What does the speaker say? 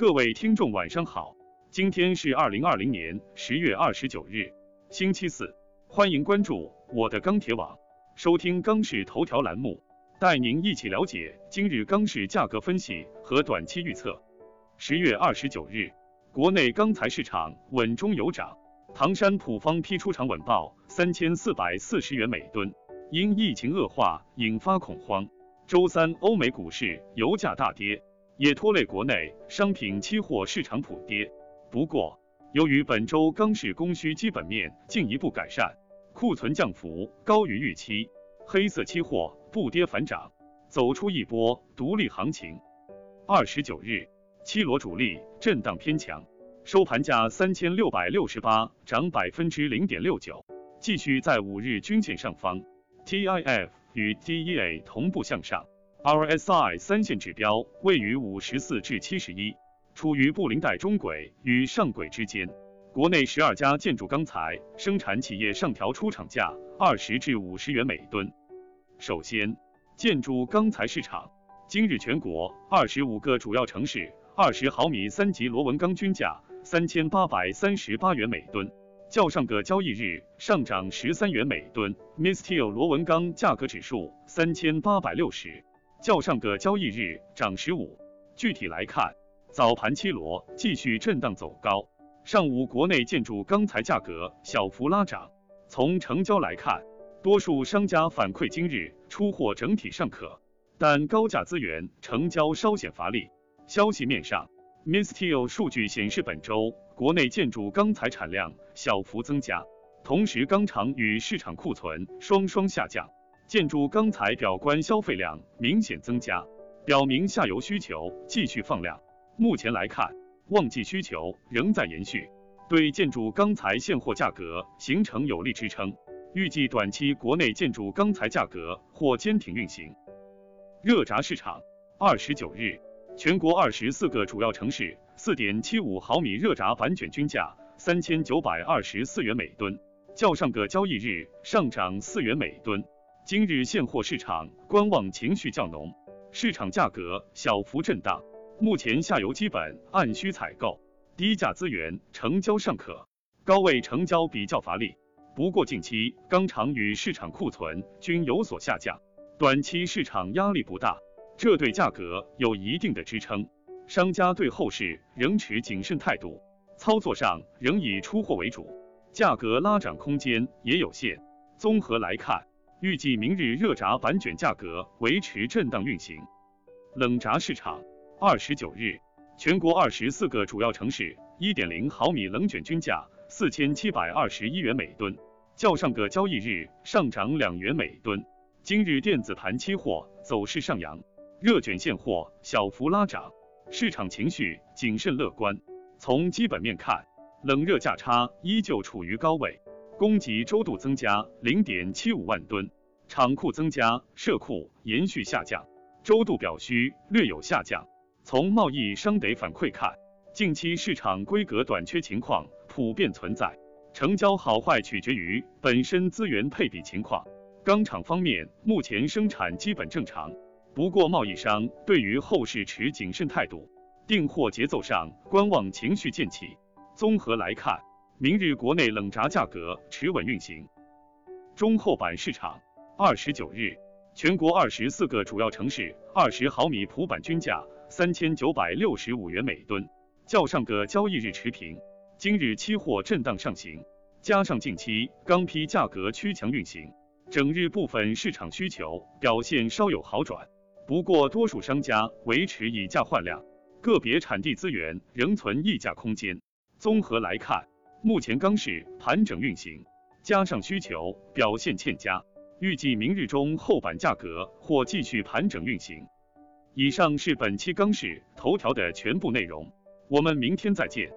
各位听众晚上好，今天是二零二零年十月二十九日，星期四，欢迎关注我的钢铁网，收听钢市头条栏目，带您一起了解今日钢市价格分析和短期预测。十月二十九日，国内钢材市场稳中有涨，唐山普方批出厂稳报三千四百四十元每吨，因疫情恶化引发恐慌。周三，欧美股市油价大跌。也拖累国内商品期货市场普跌。不过，由于本周钢市供需基本面进一步改善，库存降幅高于预期，黑色期货不跌反涨，走出一波独立行情。二十九日，七罗主力震荡偏强，收盘价三千六百六十八，涨百分之零点六九，继续在五日均线上方。TIF 与 DEA 同步向上。RSI 三线指标位于五十四至七十一，处于布林带中轨与上轨之间。国内十二家建筑钢材生产企业上调出厂价二十至五十元每吨。首先，建筑钢材市场，今日全国二十五个主要城市二十毫米三级螺纹钢均价三千八百三十八元每吨，较上个交易日上涨十三元每吨。Misteel 螺纹钢价格指数三千八百六十。较上个交易日涨十五。具体来看，早盘七罗继续震荡走高，上午国内建筑钢材价格小幅拉涨。从成交来看，多数商家反馈今日出货整体尚可，但高价资源成交稍显乏力。消息面上，Misteel 数据显示本周国内建筑钢材产量小幅增加，同时钢厂与市场库存双双下降。建筑钢材表观消费量明显增加，表明下游需求继续放量。目前来看，旺季需求仍在延续，对建筑钢材现货价格形成有力支撑。预计短期国内建筑钢材价格或坚挺运行。热轧市场，二十九日，全国二十四个主要城市四点七五毫米热轧板卷均价三千九百二十四元每吨，较上个交易日上涨四元每吨。今日现货市场观望情绪较浓，市场价格小幅震荡。目前下游基本按需采购，低价资源成交尚可，高位成交比较乏力。不过近期钢厂与市场库存均有所下降，短期市场压力不大，这对价格有一定的支撑。商家对后市仍持谨慎态度，操作上仍以出货为主，价格拉涨空间也有限。综合来看。预计明日热轧板卷价格维持震荡运行。冷轧市场，二十九日，全国二十四个主要城市一点零毫米冷卷均价四千七百二十一元每吨，较上个交易日上涨两元每吨。今日电子盘期货走势上扬，热卷现货小幅拉涨，市场情绪谨慎乐观。从基本面看，冷热价差依旧处于高位。供给周度增加零点七五万吨，厂库增加，社库延续下降，周度表需略有下降。从贸易商得反馈看，近期市场规格短缺情况普遍存在，成交好坏取决于本身资源配比情况。钢厂方面目前生产基本正常，不过贸易商对于后市持谨慎态度，订货节奏上观望情绪渐起。综合来看。明日国内冷轧价格持稳运行。中厚板市场，二十九日，全国二十四个主要城市二十毫米普板均价三千九百六十五元每吨，较上个交易日持平。今日期货震荡上行，加上近期钢坯价格趋强运行，整日部分市场需求表现稍有好转。不过多数商家维持以价换量，个别产地资源仍存溢价空间。综合来看。目前钢市盘整运行，加上需求表现欠佳，预计明日中厚板价格或继续盘整运行。以上是本期钢市头条的全部内容，我们明天再见。